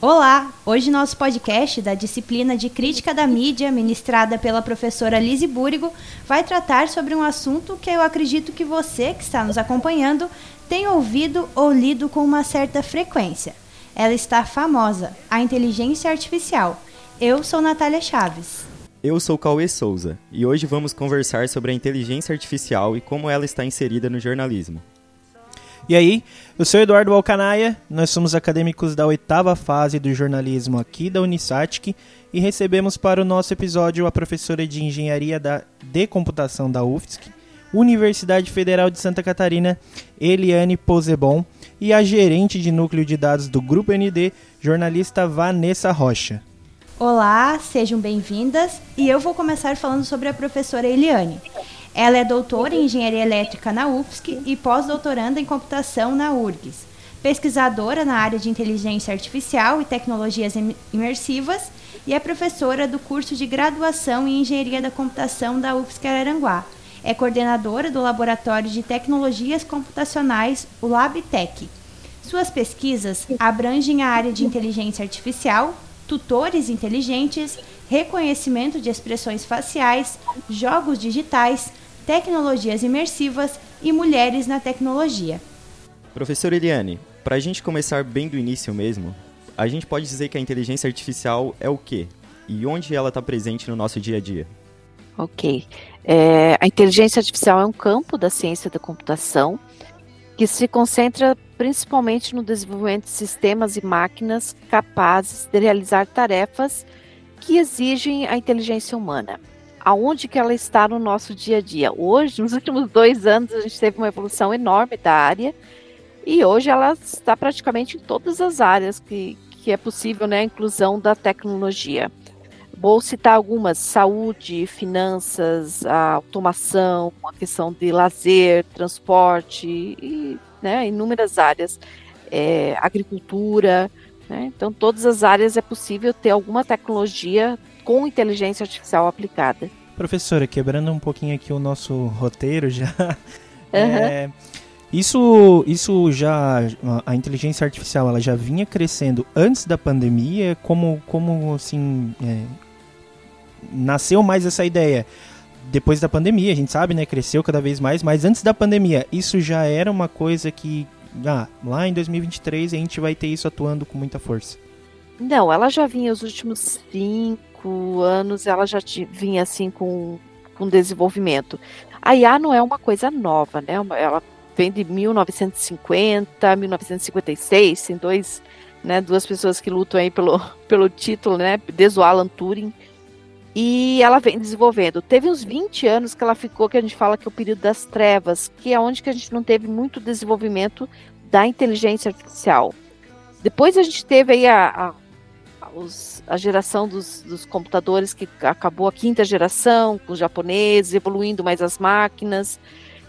Olá! Hoje nosso podcast da disciplina de Crítica da Mídia, ministrada pela professora Lise Búrigo, vai tratar sobre um assunto que eu acredito que você que está nos acompanhando tem ouvido ou lido com uma certa frequência. Ela está famosa, a inteligência artificial. Eu sou Natália Chaves. Eu sou Cauê Souza e hoje vamos conversar sobre a inteligência artificial e como ela está inserida no jornalismo. E aí, eu sou Eduardo Alcanaia, nós somos acadêmicos da oitava fase do jornalismo aqui da Unisatic e recebemos para o nosso episódio a professora de Engenharia da, de Computação da UFSC, Universidade Federal de Santa Catarina, Eliane Posebon, e a gerente de núcleo de dados do Grupo ND, jornalista Vanessa Rocha. Olá, sejam bem-vindas e eu vou começar falando sobre a professora Eliane. Ela é doutora em engenharia elétrica na UFSC e pós-doutoranda em computação na URGS. Pesquisadora na área de inteligência artificial e tecnologias imersivas e é professora do curso de graduação em engenharia da computação da UFSC Araranguá. É coordenadora do Laboratório de Tecnologias Computacionais, o LabTech. Suas pesquisas abrangem a área de inteligência artificial, tutores inteligentes, reconhecimento de expressões faciais, jogos digitais, tecnologias imersivas e mulheres na tecnologia. Professor Eliane, para a gente começar bem do início mesmo, a gente pode dizer que a inteligência artificial é o quê? E onde ela está presente no nosso dia a dia? Ok. É, a inteligência artificial é um campo da ciência da computação que se concentra principalmente no desenvolvimento de sistemas e máquinas capazes de realizar tarefas que exigem a inteligência humana aonde que ela está no nosso dia a dia. Hoje, nos últimos dois anos, a gente teve uma evolução enorme da área e hoje ela está praticamente em todas as áreas que, que é possível, né, a inclusão da tecnologia. Vou citar algumas: saúde, finanças, a automação, a questão de lazer, transporte e né, inúmeras áreas, é, agricultura. Né? Então, todas as áreas é possível ter alguma tecnologia com inteligência artificial aplicada. Professora, quebrando um pouquinho aqui o nosso roteiro já. Uhum. É, isso, isso já. A inteligência artificial ela já vinha crescendo antes da pandemia. Como, como assim. É, nasceu mais essa ideia? Depois da pandemia, a gente sabe, né? Cresceu cada vez mais, mas antes da pandemia, isso já era uma coisa que. Ah, lá em 2023 a gente vai ter isso atuando com muita força. Não, ela já vinha os últimos cinco cinco anos ela já vinha assim com, com desenvolvimento. A IA não é uma coisa nova, né? Ela vem de 1950, 1956, tem dois, né, duas pessoas que lutam aí pelo, pelo título, né, desde o Alan Turing. E ela vem desenvolvendo. Teve uns 20 anos que ela ficou, que a gente fala que é o período das trevas, que é onde que a gente não teve muito desenvolvimento da inteligência artificial. Depois a gente teve aí a, a os, a geração dos, dos, computadores que acabou a quinta geração, com os japoneses, evoluindo mais as máquinas,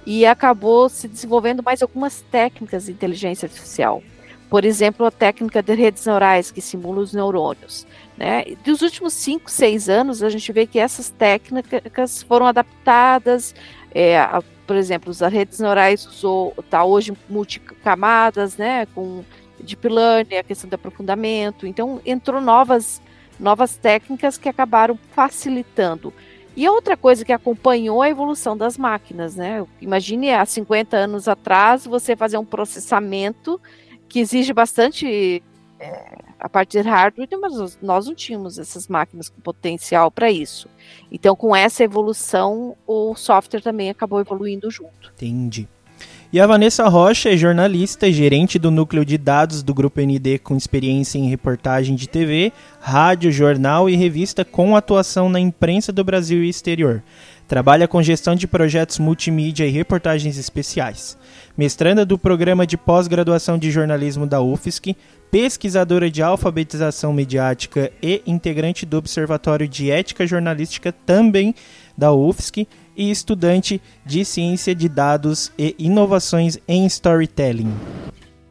e acabou se desenvolvendo mais algumas técnicas de inteligência artificial. Por exemplo, a técnica de redes neurais, que simula os neurônios. Né? Dos últimos 5, 6 anos, a gente vê que essas técnicas foram adaptadas. É, a, por exemplo, as redes neurais usou, está hoje multicamadas, né, com deep learning, a questão de aprofundamento. Então, entrou novas, novas técnicas que acabaram facilitando. E outra coisa que acompanhou a evolução das máquinas, né? Imagine há 50 anos atrás você fazer um processamento que exige bastante é, a parte de hardware, mas nós não tínhamos essas máquinas com potencial para isso. Então, com essa evolução, o software também acabou evoluindo junto. Entendi. E a Vanessa Rocha é jornalista gerente do núcleo de dados do Grupo ND com experiência em reportagem de TV, rádio, jornal e revista com atuação na imprensa do Brasil e exterior. Trabalha com gestão de projetos multimídia e reportagens especiais. Mestranda do programa de pós-graduação de jornalismo da UFSC, pesquisadora de alfabetização mediática e integrante do Observatório de Ética Jornalística também da UFSC e estudante de Ciência de Dados e Inovações em Storytelling.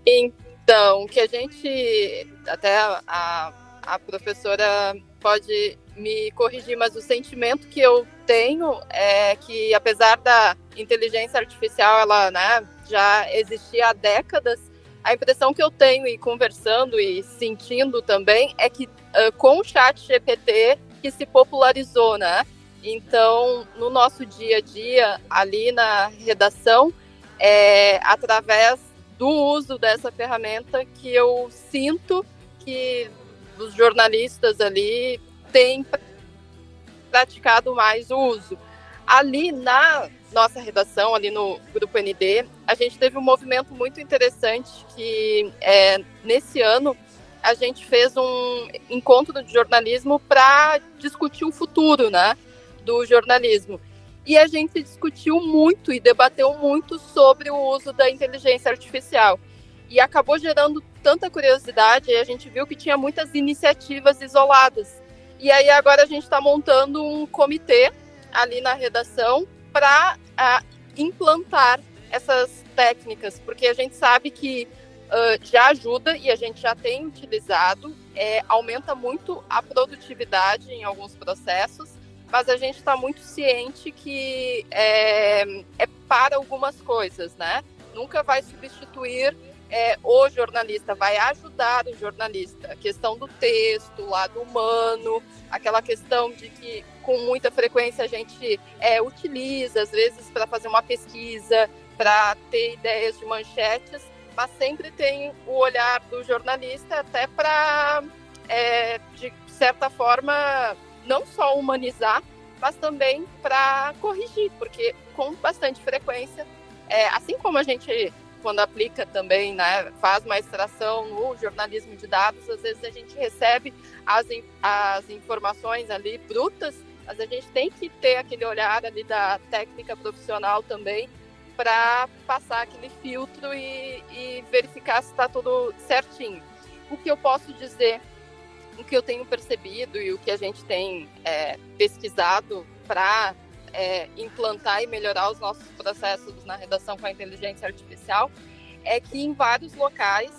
Então, que a gente, até a, a professora pode me corrigir, mas o sentimento que eu tenho é que, apesar da inteligência artificial, ela né, já existia há décadas, a impressão que eu tenho e conversando e sentindo também é que uh, com o chat GPT que se popularizou, né? Então, no nosso dia a dia, ali na redação, é através do uso dessa ferramenta que eu sinto que os jornalistas ali têm praticado mais o uso. Ali na nossa redação, ali no Grupo ND, a gente teve um movimento muito interessante que é, nesse ano a gente fez um encontro de jornalismo para discutir o futuro né, do jornalismo. E a gente discutiu muito e debateu muito sobre o uso da inteligência artificial. E acabou gerando tanta curiosidade, e a gente viu que tinha muitas iniciativas isoladas. E aí agora a gente está montando um comitê ali na redação para implantar essas técnicas, porque a gente sabe que uh, já ajuda e a gente já tem utilizado, é, aumenta muito a produtividade em alguns processos, mas a gente está muito ciente que é, é para algumas coisas, né? Nunca vai substituir é, o jornalista, vai ajudar o jornalista. A questão do texto, lado humano, aquela questão de que com muita frequência a gente é, utiliza, às vezes, para fazer uma pesquisa, para ter ideias de manchetes, mas sempre tem o olhar do jornalista até para, é, de certa forma, não só humanizar, mas também para corrigir, porque com bastante frequência, é, assim como a gente quando aplica também, né, faz uma extração no jornalismo de dados, às vezes a gente recebe as, as informações ali brutas, mas a gente tem que ter aquele olhar ali da técnica profissional também para passar aquele filtro e, e verificar se está tudo certinho. O que eu posso dizer, o que eu tenho percebido e o que a gente tem é, pesquisado para é, implantar e melhorar os nossos processos na redação com a inteligência artificial é que em vários locais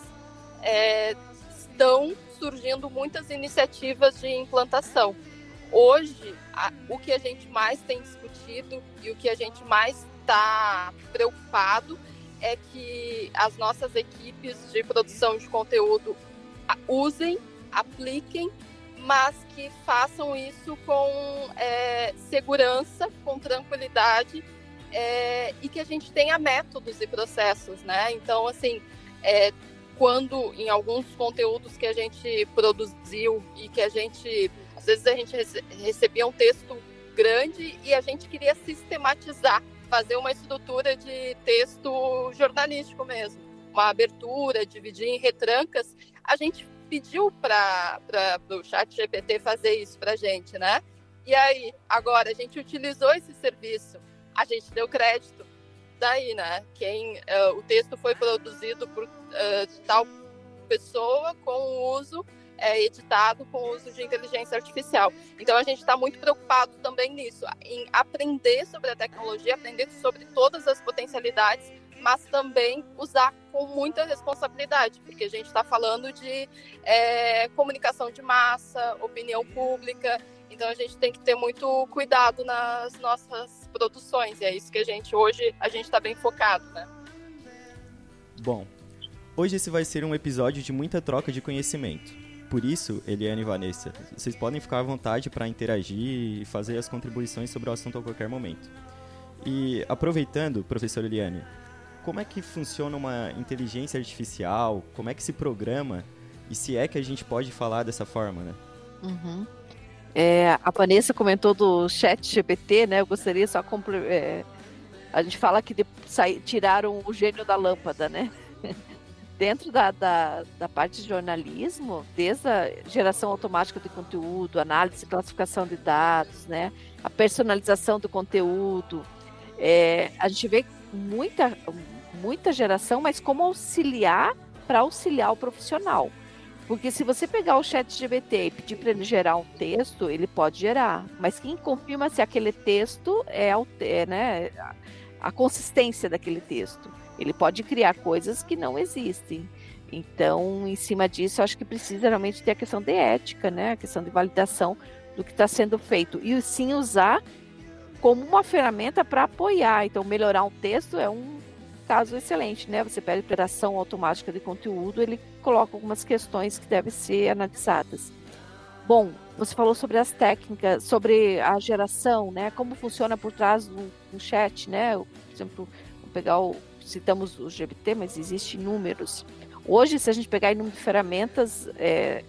é, estão surgindo muitas iniciativas de implantação. Hoje, a, o que a gente mais tem discutido e o que a gente mais está preocupado é que as nossas equipes de produção de conteúdo usem, apliquem mas que façam isso com é, segurança, com tranquilidade é, e que a gente tenha métodos e processos, né? Então, assim, é, quando em alguns conteúdos que a gente produziu e que a gente, às vezes a gente recebia um texto grande e a gente queria sistematizar, fazer uma estrutura de texto jornalístico mesmo, uma abertura, dividir em retrancas, a gente pediu para o chat GPT fazer isso para a gente, né? E aí, agora, a gente utilizou esse serviço, a gente deu crédito. Daí, né? Quem, uh, o texto foi produzido por uh, tal pessoa com o uso é, editado com o uso de inteligência artificial. Então a gente está muito preocupado também nisso, em aprender sobre a tecnologia, aprender sobre todas as potencialidades mas também usar com muita responsabilidade, porque a gente está falando de é, comunicação de massa, opinião pública, então a gente tem que ter muito cuidado nas nossas produções, e é isso que a gente hoje a gente está bem focado, né? Bom, hoje esse vai ser um episódio de muita troca de conhecimento. Por isso, Eliane e Vanessa, vocês podem ficar à vontade para interagir e fazer as contribuições sobre o assunto a qualquer momento. E aproveitando, professor Eliane, como é que funciona uma inteligência artificial, como é que se programa e se é que a gente pode falar dessa forma, né? Uhum. É, a Vanessa comentou do chat GPT, né? Eu gostaria só é, a gente fala que de, tiraram o gênio da lâmpada, né? Dentro da, da, da, parte de jornalismo, desde a geração automática de conteúdo, análise e classificação de dados, né? A personalização do conteúdo, é, a gente vê muita, muita geração, mas como auxiliar para auxiliar o profissional. Porque se você pegar o chat GBT e pedir para ele gerar um texto, ele pode gerar. Mas quem confirma se aquele texto é, é né, a consistência daquele texto. Ele pode criar coisas que não existem. Então, em cima disso, eu acho que precisa realmente ter a questão de ética, né? A questão de validação do que está sendo feito. E sim usar como uma ferramenta para apoiar. Então, melhorar um texto é um caso excelente, né? Você pede operação automática de conteúdo, ele coloca algumas questões que devem ser analisadas. Bom, você falou sobre as técnicas, sobre a geração, né? Como funciona por trás do, do chat, né? Por exemplo, vou pegar o, citamos o GBT, mas existem números. Hoje, se a gente pegar em número de ferramentas, é,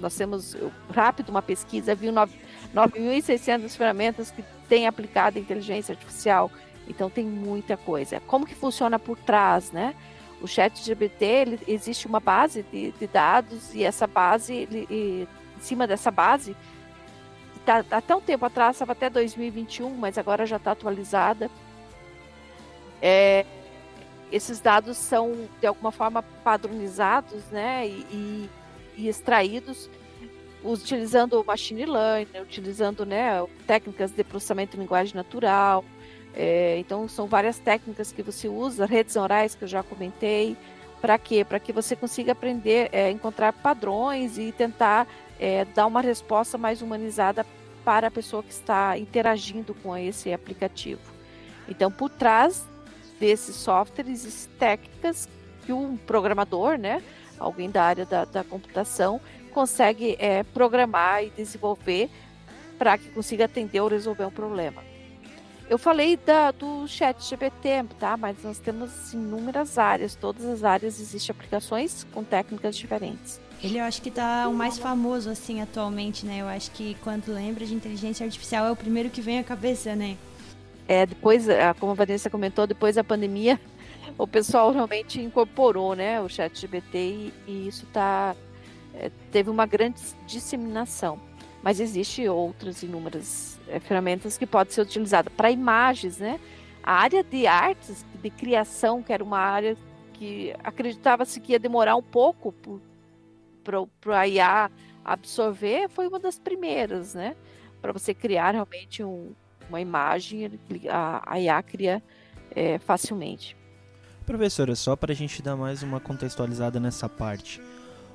nós temos rápido uma pesquisa, viu 9.600 ferramentas que têm aplicado inteligência artificial. Então tem muita coisa. Como que funciona por trás, né? O chat GPT, ele, existe uma base de, de, dados e essa base, ele, e, em cima dessa base, tá, até um tempo atrás, estava até 2021, mas agora já está atualizada. É, esses dados são, de alguma forma, padronizados né, e, e, e extraídos utilizando o machine learning, utilizando né, técnicas de processamento de linguagem natural, é, então, são várias técnicas que você usa, redes orais que eu já comentei. Para quê? Para que você consiga aprender, é, encontrar padrões e tentar é, dar uma resposta mais humanizada para a pessoa que está interagindo com esse aplicativo. Então, por trás desses softwares existem técnicas que um programador, né, alguém da área da, da computação, consegue é, programar e desenvolver para que consiga atender ou resolver um problema. Eu falei da, do chat GPT, tá? Mas nós temos inúmeras áreas, todas as áreas existem aplicações com técnicas diferentes. Ele eu acho que tá o mais famoso assim atualmente, né? Eu acho que quando lembra de inteligência artificial é o primeiro que vem à cabeça, né? É, depois, como a Vanessa comentou, depois da pandemia, o pessoal realmente incorporou, né, o chat GPT e, e isso tá é, teve uma grande disseminação. Mas existe outras inúmeras é, ferramentas que podem ser utilizadas para imagens, né? A área de artes, de criação, que era uma área que acreditava-se que ia demorar um pouco para a IA absorver, foi uma das primeiras, né? Para você criar realmente um, uma imagem, a, a IA cria é, facilmente. Professora, só para a gente dar mais uma contextualizada nessa parte.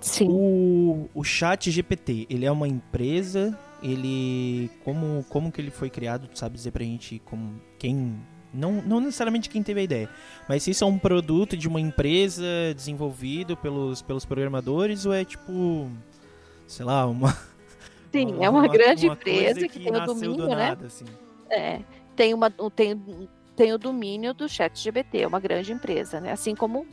Sim. O, o Chat GPT, ele é uma empresa ele como como que ele foi criado, tu sabe dizer pra gente como quem não, não necessariamente quem teve a ideia, mas se isso é um produto de uma empresa desenvolvido pelos, pelos programadores ou é tipo, sei lá, uma Sim, uma, é uma, uma grande uma empresa que, que, tem o domínio, né? Nada, assim. É, tem uma tem tem o domínio do ChatGPT, é uma grande empresa, né? Assim como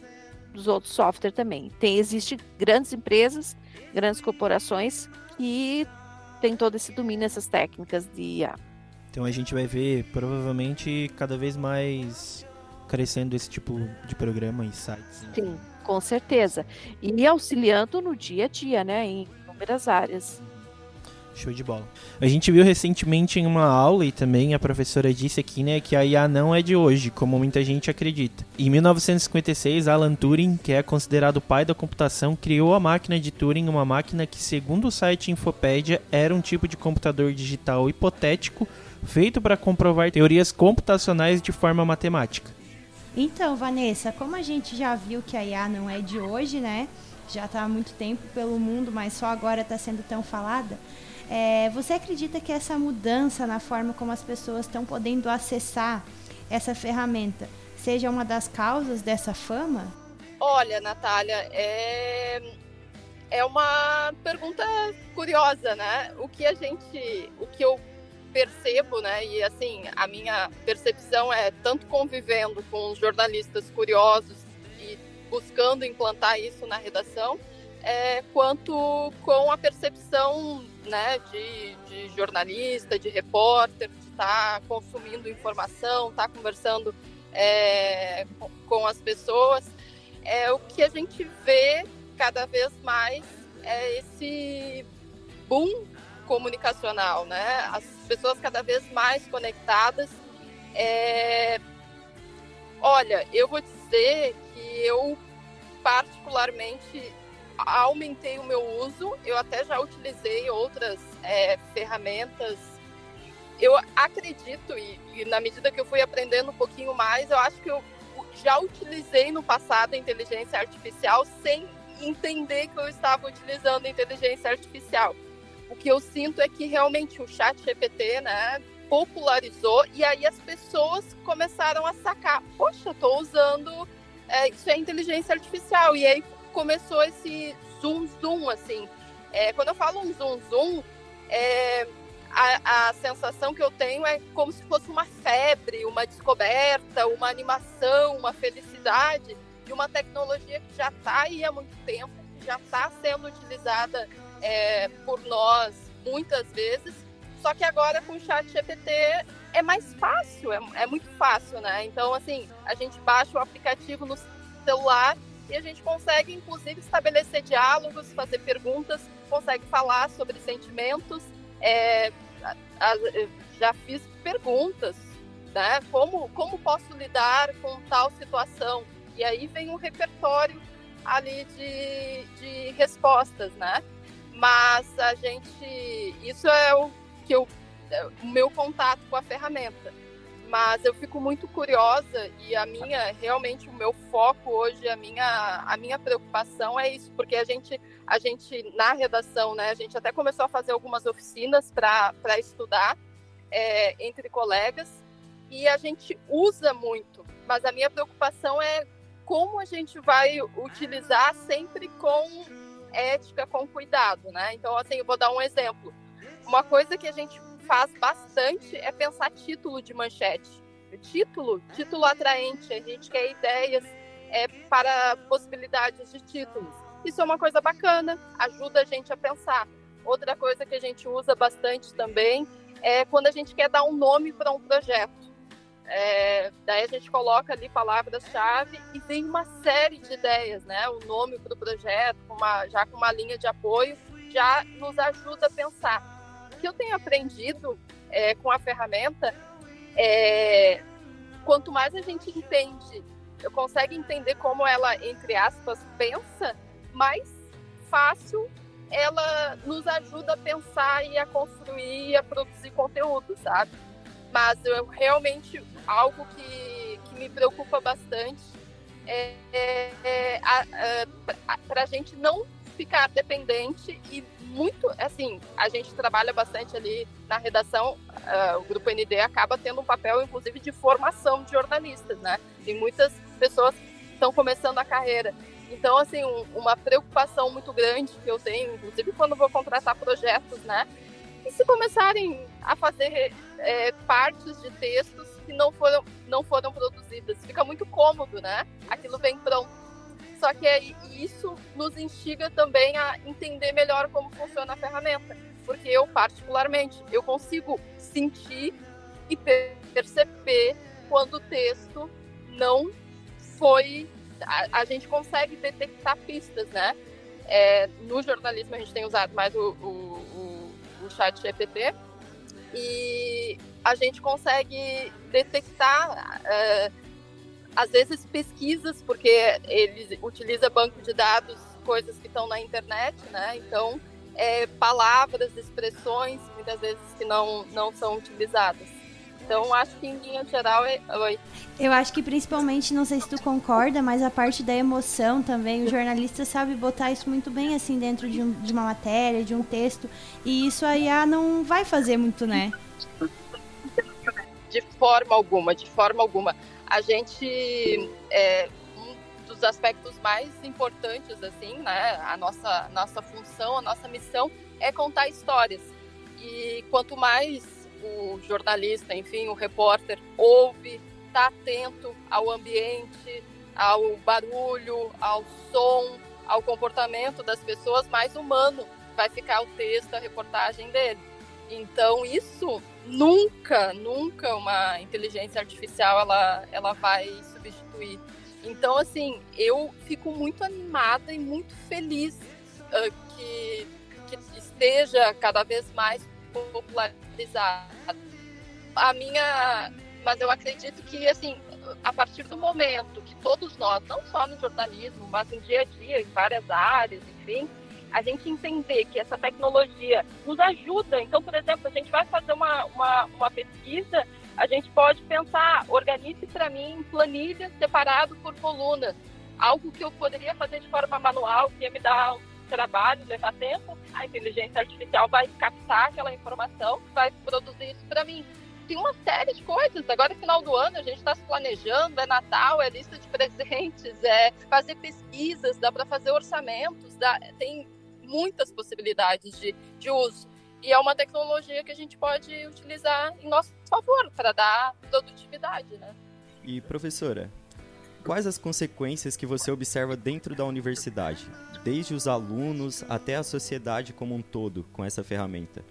dos outros softwares também. Tem existe grandes empresas, grandes corporações que tem todo esse domínio, essas técnicas de IA. Então a gente vai ver provavelmente cada vez mais crescendo esse tipo de programa e sites. Né? Sim, com certeza. E auxiliando no dia a dia, né, em inúmeras áreas. Show de bola. A gente viu recentemente em uma aula e também a professora disse aqui, né, que a IA não é de hoje, como muita gente acredita. Em 1956, Alan Turing, que é considerado o pai da computação, criou a máquina de Turing, uma máquina que, segundo o site Infopédia, era um tipo de computador digital hipotético feito para comprovar teorias computacionais de forma matemática. Então, Vanessa, como a gente já viu que a IA não é de hoje, né? Já está há muito tempo pelo mundo, mas só agora está sendo tão falada. É, você acredita que essa mudança na forma como as pessoas estão podendo acessar essa ferramenta seja uma das causas dessa fama? Olha, Natália, é, é uma pergunta curiosa, né? O que a gente, o que eu percebo, né? E assim, a minha percepção é tanto convivendo com jornalistas curiosos e buscando implantar isso na redação, é, quanto com a percepção né, de, de jornalista, de repórter, de estar tá consumindo informação, estar tá conversando é, com as pessoas, é o que a gente vê cada vez mais é esse boom comunicacional, né? As pessoas cada vez mais conectadas. É... Olha, eu vou dizer que eu particularmente aumentei o meu uso, eu até já utilizei outras é, ferramentas. Eu acredito, e, e, na medida que eu fui aprendendo um pouquinho mais, eu acho que eu já utilizei no passado a inteligência artificial sem entender que eu estava utilizando a inteligência artificial. O que eu sinto é que realmente o chat GPT, né, popularizou e aí as pessoas começaram a sacar, poxa, estou usando, é, isso é inteligência artificial. E aí começou esse zoom zoom, assim. É, quando eu falo um zoom zoom, é, a, a, sensação que eu tenho é como se fosse uma febre, uma descoberta, uma animação, uma felicidade de uma tecnologia que já está aí há muito tempo, que já está sendo utilizada é, por nós muitas vezes, só que agora com o chat GPT é mais fácil, é, é muito fácil, né? Então, assim, a gente baixa o aplicativo no celular e a gente consegue, inclusive, estabelecer diálogos, fazer perguntas, consegue falar sobre sentimentos. É, já fiz perguntas, né? Como, como posso lidar com tal situação? E aí vem um repertório ali de, de respostas, né? Mas a gente, isso é o que eu, é, o meu contato com a ferramenta. Mas eu fico muito curiosa e a minha, realmente o meu foco hoje, a minha, a minha preocupação é isso, porque a gente, a gente na redação, né, a gente até começou a fazer algumas oficinas para estudar é, entre colegas e a gente usa muito, mas a minha preocupação é como a gente vai utilizar sempre com ética, com cuidado, né? Então, assim, eu vou dar um exemplo. Uma coisa que a gente faz bastante é pensar título de manchete. Título, título atraente. A gente quer ideias é, para possibilidades de títulos. Isso é uma coisa bacana, ajuda a gente a pensar. Outra coisa que a gente usa bastante também é quando a gente quer dar um nome para um projeto. É, daí a gente coloca ali palavras-chave e vem uma série de ideias, né? O nome para o projeto, uma, já com uma linha de apoio, já nos ajuda a pensar. Que eu tenho aprendido é, com a ferramenta é quanto mais a gente entende, eu consegue entender como ela, entre aspas, pensa, mais fácil ela nos ajuda a pensar e a construir e a produzir conteúdo, sabe? Mas eu realmente algo que, que me preocupa bastante é, é, é para a gente não ficar dependente e muito, assim, a gente trabalha bastante ali na redação, uh, o Grupo ND acaba tendo um papel, inclusive, de formação de jornalistas, né? Tem muitas pessoas estão começando a carreira. Então, assim, um, uma preocupação muito grande que eu tenho, inclusive quando vou contratar projetos, né? E se começarem a fazer é, partes de textos que não foram, não foram produzidas? Fica muito cômodo, né? Aquilo vem pronto. Só que isso nos instiga também a entender melhor como funciona a ferramenta. Porque eu, particularmente, eu consigo sentir e perceber quando o texto não foi... A, a gente consegue detectar pistas, né? É, no jornalismo a gente tem usado mais o, o o chat GPT e a gente consegue detectar uh, às vezes pesquisas porque ele utiliza banco de dados coisas que estão na internet né então é, palavras expressões muitas vezes que não não são utilizadas então, acho que em linha geral é. Oi. Eu acho que principalmente, não sei se tu concorda, mas a parte da emoção também, o jornalista sabe botar isso muito bem assim dentro de, um, de uma matéria, de um texto. E isso a IA não vai fazer muito, né? De forma alguma, de forma alguma. A gente. É, um dos aspectos mais importantes, assim, né? A nossa, nossa função, a nossa missão é contar histórias. E quanto mais o jornalista, enfim, o repórter ouve, está atento ao ambiente, ao barulho, ao som, ao comportamento das pessoas, mais humano vai ficar o texto, a reportagem dele. Então isso nunca, nunca uma inteligência artificial ela, ela vai substituir. Então assim, eu fico muito animada e muito feliz uh, que, que esteja cada vez mais popularizado. A minha, mas eu acredito que assim, a partir do momento que todos nós, não só no jornalismo, mas no dia a dia, em várias áreas, enfim, a gente entender que essa tecnologia nos ajuda. Então, por exemplo, a gente vai fazer uma, uma, uma pesquisa, a gente pode pensar, organize para mim planilhas separado por colunas. Algo que eu poderia fazer de forma manual, que ia me dar trabalho, levar tempo, a inteligência artificial vai captar aquela informação, vai produzir isso para mim. tem uma série de coisas. Agora é final do ano, a gente está se planejando, é Natal, é lista de presentes, é fazer pesquisas, dá para fazer orçamentos, dá, tem muitas possibilidades de, de uso. E é uma tecnologia que a gente pode utilizar em nosso favor para dar produtividade, né? E professora, quais as consequências que você observa dentro da universidade, desde os alunos até a sociedade como um todo, com essa ferramenta?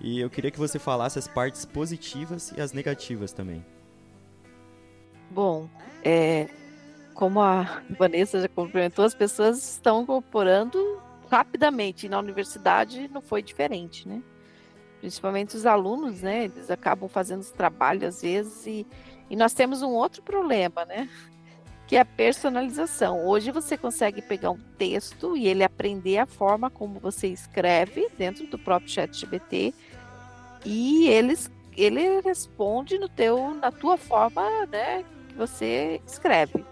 E eu queria que você falasse as partes positivas e as negativas também. Bom, é, como a Vanessa já complementou, as pessoas estão incorporando rapidamente. Na universidade não foi diferente, né? Principalmente os alunos, né? Eles acabam fazendo os trabalhos às vezes e, e nós temos um outro problema, né? Que é a personalização. Hoje você consegue pegar um texto e ele aprender a forma como você escreve dentro do próprio chat GPT e eles, ele responde no teu, na tua forma, né? Que você escreve.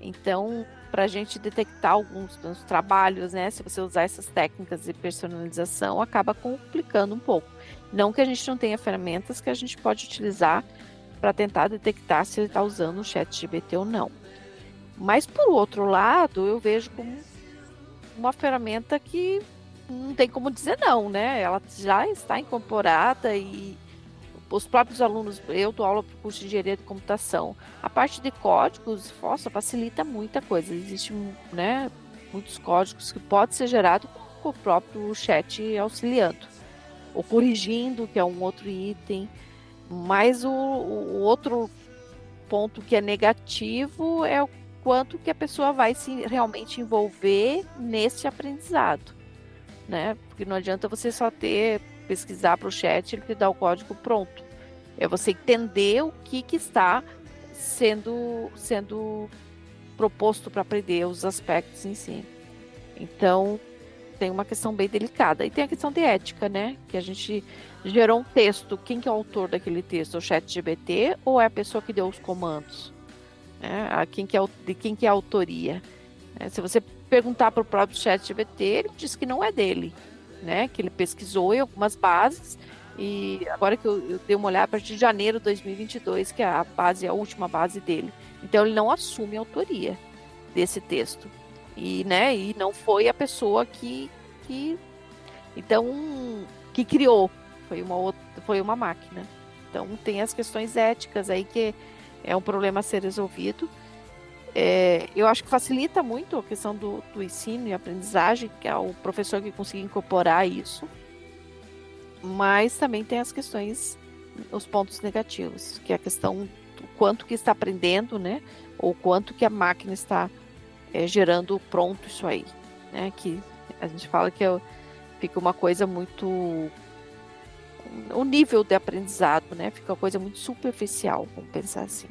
Então, para a gente detectar alguns dos trabalhos, né? Se você usar essas técnicas de personalização, acaba complicando um pouco. Não que a gente não tenha ferramentas que a gente pode utilizar para tentar detectar se ele está usando o chat GBT ou não. Mas por outro lado, eu vejo como uma ferramenta que não tem como dizer não, né? Ela já está incorporada e os próprios alunos, eu dou aula para o curso de engenharia de computação. A parte de códigos, nossa, facilita muita coisa. Existem né, muitos códigos que podem ser gerados com o próprio chat auxiliando. Ou corrigindo, que é um outro item. Mas o, o outro ponto que é negativo é o quanto que a pessoa vai se realmente envolver nesse aprendizado. Né? Porque não adianta você só ter pesquisar para o chat, ele te dá o código pronto. É você entender o que, que está sendo, sendo proposto para aprender, os aspectos em si. Então, tem uma questão bem delicada. E tem a questão de ética, né? Que a gente gerou um texto. Quem que é o autor daquele texto? O chat GBT ou é a pessoa que deu os comandos? É, quem que é, de quem que é a autoria? É, se você perguntar para o próprio chat GBT, ele diz que não é dele né? Que ele pesquisou em algumas bases e agora que eu, eu dei uma olhada a partir de janeiro de 2022, que é a base, a última base dele. Então ele não assume a autoria desse texto. E, né, e não foi a pessoa que, que então que criou, foi uma outra, foi uma máquina. Então tem as questões éticas aí que é um problema a ser resolvido. É, eu acho que facilita muito a questão do, do ensino e aprendizagem, que é o professor que conseguir incorporar isso. Mas também tem as questões, os pontos negativos, que é a questão do quanto que está aprendendo, né? Ou quanto que a máquina está é, gerando pronto isso aí, né? Que a gente fala que é, fica uma coisa muito o nível de aprendizado, né? Fica uma coisa muito superficial, vamos pensar assim.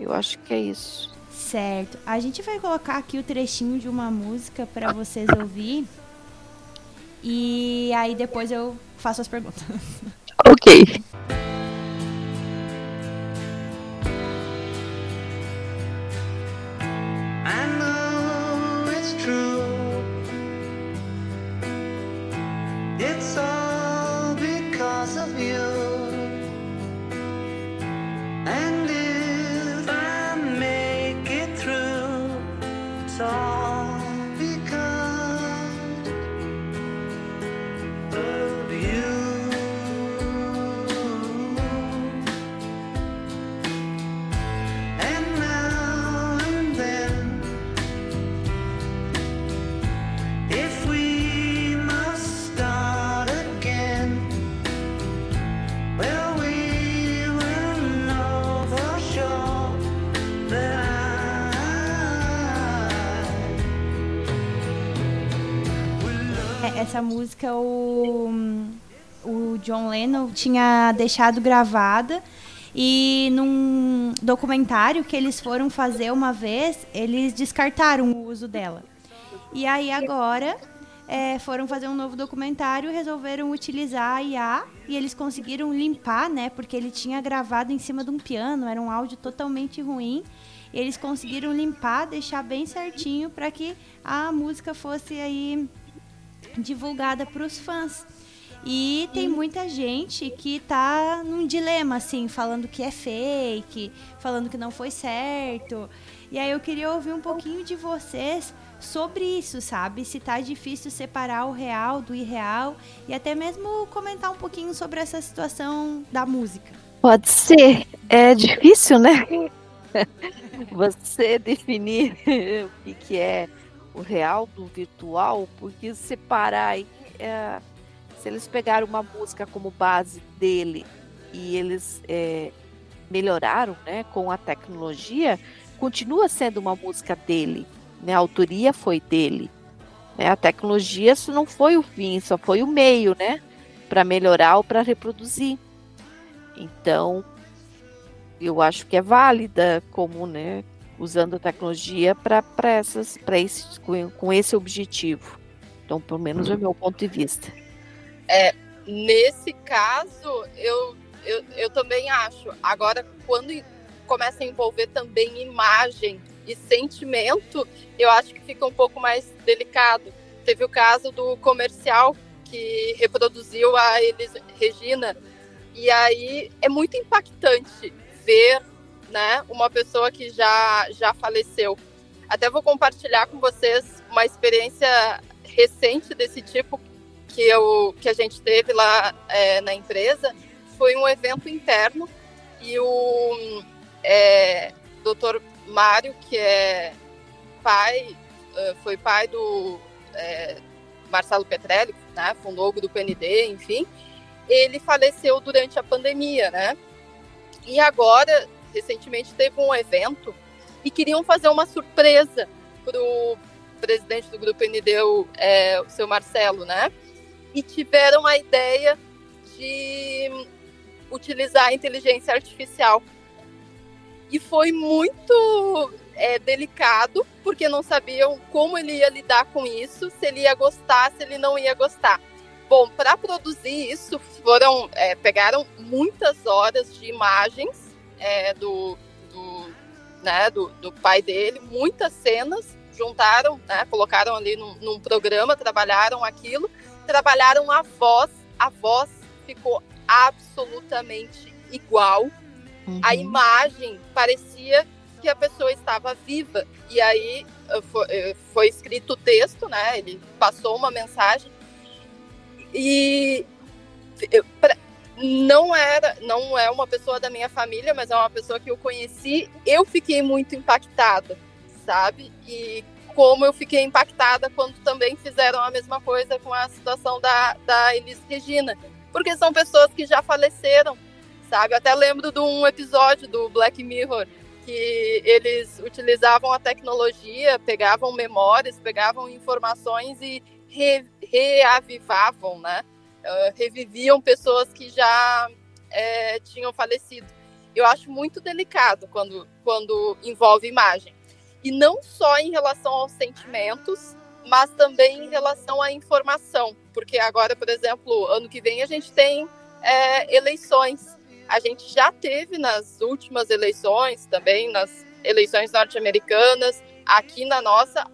Eu acho que é isso. Certo. A gente vai colocar aqui o trechinho de uma música para vocês ouvir. E aí depois eu faço as perguntas. Ok. Essa música o, o John Lennon tinha deixado gravada e num documentário que eles foram fazer uma vez, eles descartaram o uso dela. E aí agora é, foram fazer um novo documentário, resolveram utilizar a IA e eles conseguiram limpar, né? Porque ele tinha gravado em cima de um piano, era um áudio totalmente ruim. Eles conseguiram limpar, deixar bem certinho para que a música fosse aí divulgada para os fãs. E tem muita gente que tá num dilema, assim, falando que é fake, falando que não foi certo. E aí eu queria ouvir um pouquinho de vocês sobre isso, sabe? Se tá difícil separar o real do irreal e até mesmo comentar um pouquinho sobre essa situação da música. Pode ser. É difícil, né? Você definir o que é o real do virtual, porque separar aí é, se eles pegaram uma música como base dele e eles é, melhoraram né, com a tecnologia, continua sendo uma música dele. Né? A autoria foi dele. Né? A tecnologia isso não foi o fim, só foi o meio, né? Para melhorar ou para reproduzir. Então, eu acho que é válida como, né? Usando a tecnologia para essas, para esse, com, com esse objetivo. Então, pelo menos é o meu ponto de vista. É, nesse caso, eu, eu, eu também acho. Agora, quando começa a envolver também imagem e sentimento, eu acho que fica um pouco mais delicado. Teve o caso do comercial que reproduziu a Elis Regina, e aí é muito impactante ver né, uma pessoa que já, já faleceu. Até vou compartilhar com vocês uma experiência recente desse tipo que, eu, que a gente teve lá é, na empresa foi um evento interno e o é, doutor Mário, que é pai, foi pai do é, Marcelo Petrelli, né, fundou o Grupo ND, enfim, ele faleceu durante a pandemia, né? E agora, recentemente, teve um evento e queriam fazer uma surpresa para o presidente do Grupo ND, o, é, o seu Marcelo, né? e tiveram a ideia de utilizar a inteligência artificial. E foi muito é, delicado, porque não sabiam como ele ia lidar com isso, se ele ia gostar, se ele não ia gostar. Bom, para produzir isso, foram é, pegaram muitas horas de imagens é, do, do, né, do, do, pai dele, muitas cenas, juntaram, né, colocaram ali num, num programa, trabalharam aquilo trabalharam a voz, a voz ficou absolutamente igual. Uhum. A imagem parecia que a pessoa estava viva. E aí eh, foi, eh, foi escrito o texto, né? Ele passou uma mensagem. E pra, não era, não é uma pessoa da minha família, mas é uma pessoa que eu conheci. Eu fiquei muito impactada, sabe? E como eu fiquei impactada quando também fizeram a mesma coisa com a situação da, da Elis Regina. Porque são pessoas que já faleceram, sabe? Até lembro de um episódio do Black Mirror que eles utilizavam a tecnologia, pegavam memórias, pegavam informações e re, reavivavam, né? Uh, reviviam pessoas que já é, tinham falecido. Eu acho muito delicado quando, quando envolve imagem. E não só em relação aos sentimentos, mas também em relação à informação. Porque agora, por exemplo, ano que vem a gente tem é, eleições. A gente já teve nas últimas eleições, também nas eleições norte-americanas, aqui na nossa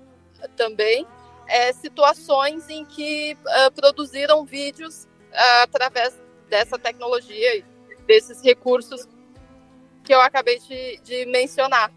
também, é, situações em que uh, produziram vídeos uh, através dessa tecnologia, desses recursos que eu acabei de, de mencionar.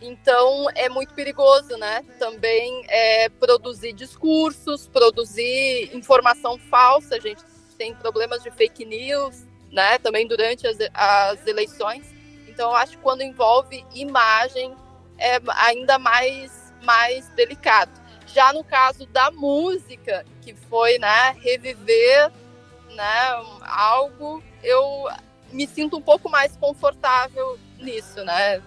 Então é muito perigoso, né? Também é, produzir discursos, produzir informação falsa. A gente tem problemas de fake news, né? Também durante as, as eleições. Então eu acho que quando envolve imagem é ainda mais mais delicado. Já no caso da música, que foi, né, reviver, né, algo, eu me sinto um pouco mais confortável nisso, né?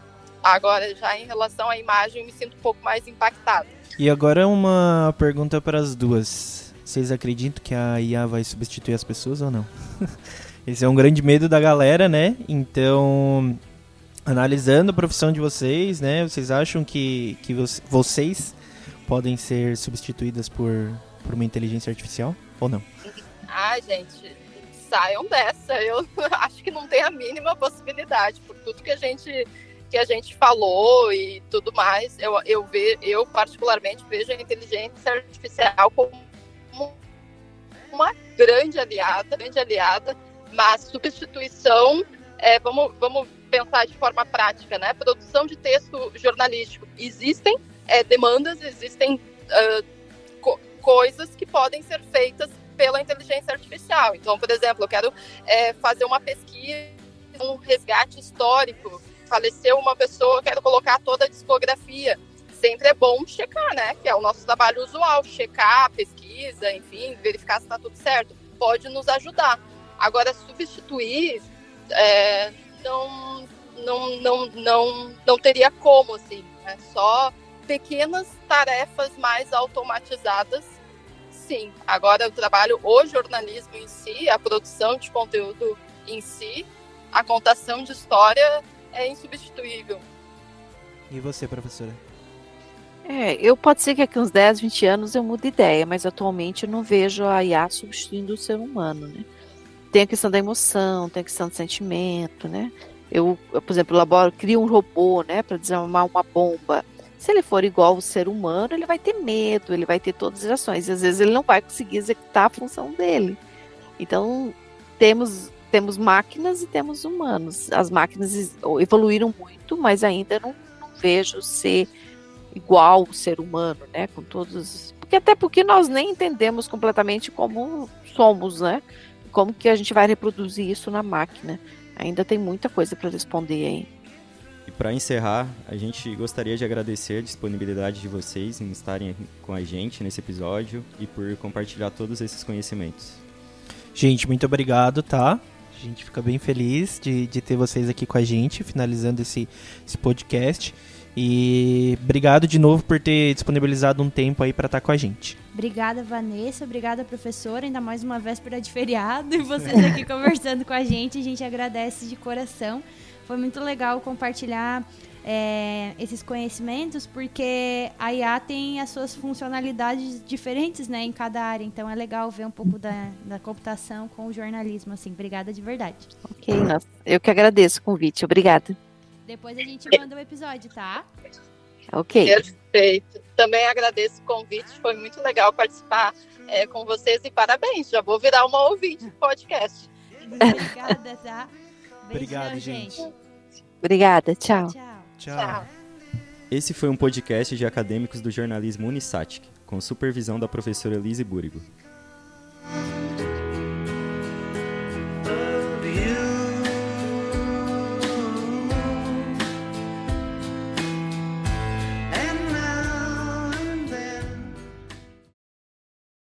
Agora, já em relação à imagem, eu me sinto um pouco mais impactada. E agora uma pergunta para as duas. Vocês acreditam que a IA vai substituir as pessoas ou não? Esse é um grande medo da galera, né? Então, analisando a profissão de vocês, né? Vocês acham que, que vocês podem ser substituídas por, por uma inteligência artificial ou não? Ai, gente, saiam dessa. Eu acho que não tem a mínima possibilidade, por tudo que a gente que a gente falou e tudo mais, eu, eu, ve, eu particularmente vejo a inteligência artificial como uma grande aliada, grande aliada, mas substituição, é, vamos, vamos pensar de forma prática, né? Produção de texto jornalístico. Existem é, demandas, existem uh, co coisas que podem ser feitas pela inteligência artificial. Então, por exemplo, eu quero é, fazer uma pesquisa, um resgate histórico. Faleceu uma pessoa, quero colocar toda a discografia. Sempre é bom checar, né? Que é o nosso trabalho usual, checar pesquisa, enfim, verificar se está tudo certo. Pode nos ajudar. Agora, substituir, é, não, não, não, não, não teria como, assim. É só pequenas tarefas mais automatizadas sim. Agora, o trabalho, o jornalismo em si, a produção de conteúdo em si, a contação de história é insubstituível. E você, professora? É, eu pode ser que aqui uns 10, 20 anos eu mude ideia, mas atualmente eu não vejo a IA substituindo o ser humano, né? Tem a questão da emoção, tem a questão do sentimento, né? Eu, eu por exemplo, elaboro, crio um robô, né, para desarmar uma bomba. Se ele for igual ao ser humano, ele vai ter medo, ele vai ter todas as ações. E às vezes ele não vai conseguir executar a função dele. Então, temos, temos máquinas e temos humanos. As máquinas evoluíram muito, mas ainda não, não vejo ser igual o ser humano, né? Com todos. Porque até porque nós nem entendemos completamente como somos, né? Como que a gente vai reproduzir isso na máquina. Ainda tem muita coisa para responder aí. E para encerrar, a gente gostaria de agradecer a disponibilidade de vocês em estarem com a gente nesse episódio e por compartilhar todos esses conhecimentos. Gente, muito obrigado, tá? A gente fica bem feliz de, de ter vocês aqui com a gente, finalizando esse, esse podcast. E obrigado de novo por ter disponibilizado um tempo aí para estar tá com a gente. Obrigada, Vanessa. Obrigada, professora. Ainda mais uma véspera de feriado e vocês aqui conversando com a gente. A gente agradece de coração. Foi muito legal compartilhar é, esses conhecimentos, porque a IA tem as suas funcionalidades diferentes né, em cada área. Então é legal ver um pouco da, da computação com o jornalismo. Assim. Obrigada de verdade. Ok, nossa, eu que agradeço o convite. Obrigada. Depois a gente manda o um episódio, tá? Ok. Perfeito. Também agradeço o convite. Foi muito legal participar é, com vocês e parabéns. Já vou virar uma ouvinte do podcast. Obrigada, tá? Obrigado, gente. Obrigada, tchau. Tchau. Tchau. Esse foi um podcast de acadêmicos do jornalismo Unisatic, com supervisão da professora Lise Búrigo.